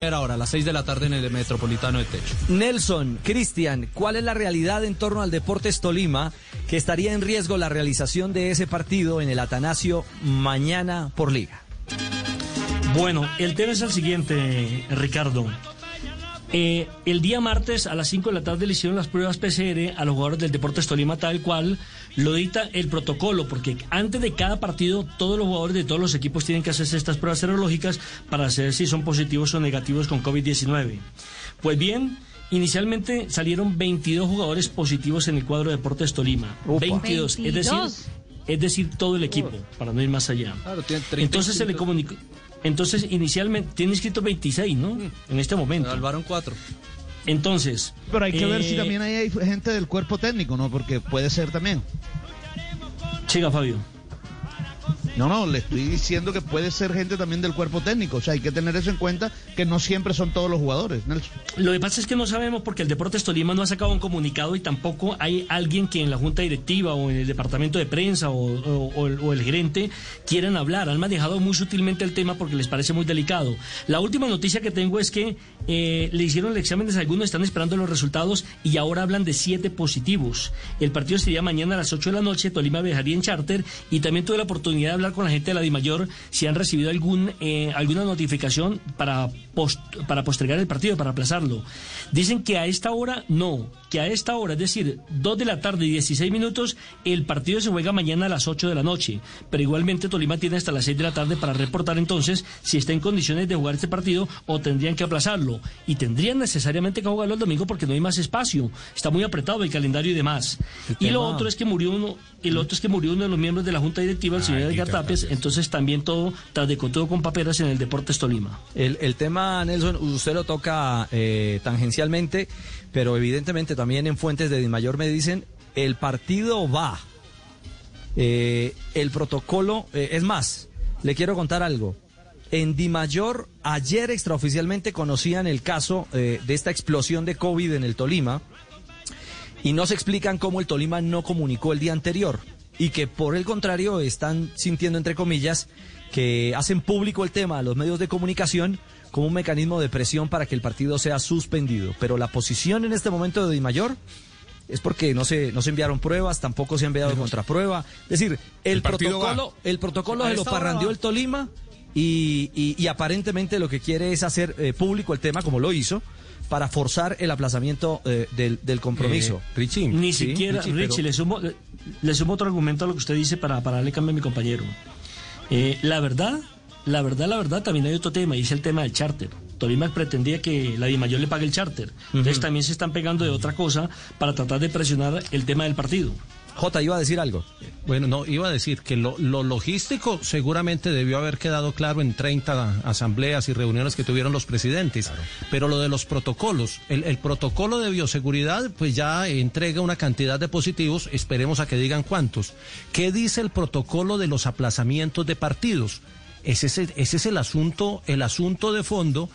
Ahora, a las 6 de la tarde en el Metropolitano de Techo. Nelson, Cristian, ¿cuál es la realidad en torno al Deportes Tolima que estaría en riesgo la realización de ese partido en el Atanasio mañana por liga? Bueno, el tema es el siguiente, Ricardo. Eh, el día martes a las 5 de la tarde le hicieron las pruebas PCR a los jugadores del Deportes Tolima tal cual lo dicta el protocolo, porque antes de cada partido todos los jugadores de todos los equipos tienen que hacerse estas pruebas serológicas para saber si son positivos o negativos con COVID-19. Pues bien, inicialmente salieron 22 jugadores positivos en el cuadro de Deportes Tolima. 22, es decir, es decir, todo el equipo, para no ir más allá. Entonces se le comunicó entonces, inicialmente, tiene inscrito 26, ¿no? Mm. En este momento. Salvaron 4. Entonces. Pero hay que ver si eh, también hay gente del cuerpo técnico, ¿no? Porque puede ser también. Siga, Fabio. No, no, le estoy diciendo que puede ser gente también del cuerpo técnico. O sea, hay que tener eso en cuenta, que no siempre son todos los jugadores, Nelson. Lo que pasa es que no sabemos porque el Deportes Tolima no ha sacado un comunicado y tampoco hay alguien que en la junta directiva o en el departamento de prensa o, el, gerente quieran hablar. Han manejado muy sutilmente el tema porque les parece muy delicado. La última noticia que tengo es que eh, le hicieron el examen de algunos, están esperando los resultados y ahora hablan de siete positivos. El partido sería mañana a las 8 de la noche, Tolima viajaría en charter y también tuve la oportunidad de hablar con la gente de la DIMAYOR si han recibido algún, eh, alguna notificación para, para postergar el partido, para aplazarlo. Dicen que a esta hora no, que a esta hora, es decir, 2 de la tarde y 16 minutos, el partido se juega mañana a las 8 de la noche. Pero igualmente Tolima tiene hasta las 6 de la tarde para reportar entonces si está en condiciones de jugar este partido o tendrían que aplazarlo. Y tendrían necesariamente que jugarlo el domingo porque no hay más espacio. Está muy apretado el calendario y demás. y lo otro es que murió uno, lo otro es que murió uno de los miembros de la Junta Directiva, el señor Edgar Tapes, entonces también todo, tras de todo con paperas en el Deportes Tolima. El, el tema, Nelson, usted lo toca eh, tangencialmente, pero evidentemente también en fuentes de Dimayor me dicen, el partido va. Eh, el protocolo, eh, es más, le quiero contar algo. En Dimayor, ayer extraoficialmente conocían el caso de esta explosión de COVID en el Tolima y no se explican cómo el Tolima no comunicó el día anterior y que por el contrario están sintiendo, entre comillas, que hacen público el tema a los medios de comunicación como un mecanismo de presión para que el partido sea suspendido. Pero la posición en este momento de Di Mayor es porque no se, no se enviaron pruebas, tampoco se ha enviado contraprueba. Es decir, el, protocolo, el protocolo se lo parrandió el Tolima y, y, aparentemente lo que quiere es hacer eh, público el tema, como lo hizo, para forzar el aplazamiento eh, del, del, compromiso. Eh, Richie, Ni siquiera, Richie, le, sumo, le sumo otro argumento a lo que usted dice para, para darle cambio a mi compañero. Eh, la verdad, la verdad, la verdad, también hay otro tema, y es el tema del charter. Tolima pretendía que la Dimayor le pague el charter. Entonces también se están pegando de otra cosa para tratar de presionar el tema del partido. J, iba a decir algo. Bueno, no, iba a decir que lo, logístico seguramente debió haber quedado claro en 30 asambleas y reuniones que tuvieron los presidentes, pero lo de los protocolos, el, el, protocolo de bioseguridad pues ya entrega una cantidad de positivos, esperemos a que digan cuántos. ¿Qué dice el protocolo de los aplazamientos de partidos? Ese es el, ese es el asunto, el asunto de fondo.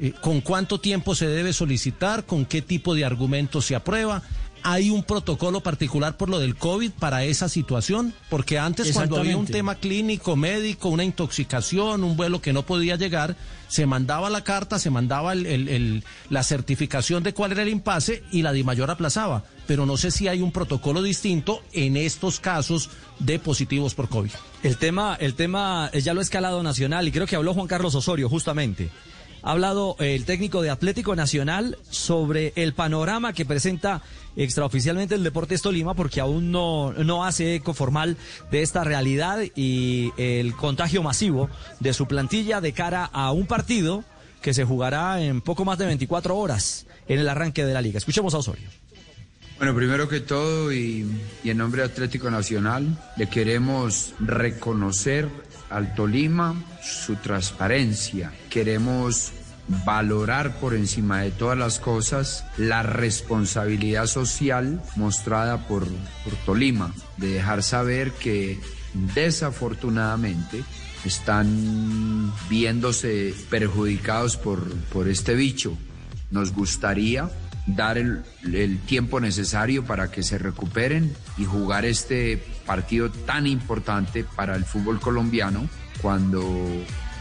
Eh, ¿Con cuánto tiempo se debe solicitar? ¿Con qué tipo de argumentos se aprueba? ¿Hay un protocolo particular por lo del COVID para esa situación? Porque antes cuando había un tema clínico, médico, una intoxicación, un vuelo que no podía llegar, se mandaba la carta, se mandaba la certificación de cuál era el impasse y la de mayor aplazaba. Pero no sé si hay un protocolo distinto en estos casos de positivos por COVID. El tema, el tema ya lo ha escalado nacional y creo que habló Juan Carlos Osorio justamente. Ha hablado el técnico de Atlético Nacional sobre el panorama que presenta extraoficialmente el Deportes Tolima porque aún no, no hace eco formal de esta realidad y el contagio masivo de su plantilla de cara a un partido que se jugará en poco más de 24 horas en el arranque de la liga. Escuchemos a Osorio. Bueno, primero que todo y, en nombre de Atlético Nacional, le queremos reconocer al Tolima su transparencia. Queremos valorar por encima de todas las cosas la responsabilidad social mostrada por, por Tolima, de dejar saber que desafortunadamente están viéndose perjudicados por, por este bicho. Nos gustaría dar el, el, tiempo necesario para que se recuperen y jugar este partido tan importante para el fútbol colombiano cuando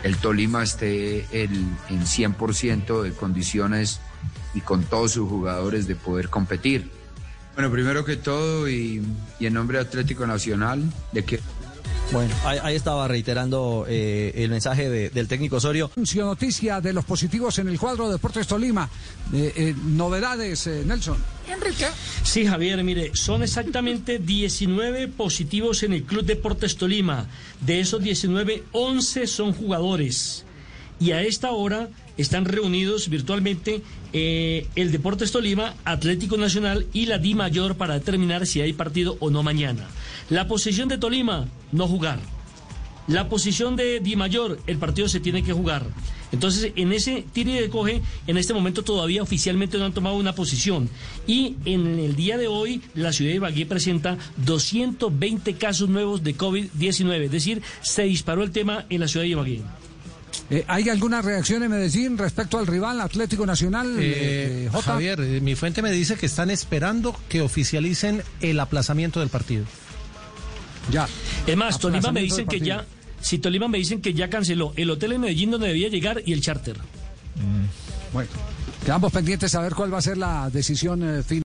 el Tolima esté en, en 100% de condiciones y con todos sus jugadores de poder competir. Bueno, primero que todo y, y en nombre de Atlético Nacional, de que Bueno, ahí, ahí estaba reiterando eh, el mensaje de- del técnico Osorio. Noticia de los positivos en el cuadro de Deportes Tolima. Eh, eh, novedades, eh, Nelson. Enrique. Sí, Javier, mire, son exactamente 19 positivos en el Club Deportes Tolima. De esos 19, 11 son jugadores. Y a esta hora están reunidos virtualmente eh, el Deportes Tolima, Atlético Nacional y la Di Mayor para determinar si hay partido o no mañana. La posición de Tolima, no jugar. La posición de Di Mayor, el partido se tiene que jugar. Entonces, en ese tire de coge, en este momento todavía oficialmente no han tomado una posición. Y en el día de hoy, la ciudad de Ibagué presenta 220 casos nuevos de COVID-19. Es decir, se disparó el tema en la ciudad de Ibagué. Eh, ¿Hay alguna reacción en Medellín respecto al rival Atlético Nacional? Eh, eh? Javier, eh, mi fuente me dice que están esperando que oficialicen el aplazamiento del partido. Ya. Es más, Tolima me dicen que ya, si Tolima me dicen que ya canceló el hotel en Medellín donde debía llegar y el charter. Bueno, quedamos pendientes a ver cuál va a ser la decisión eh, final.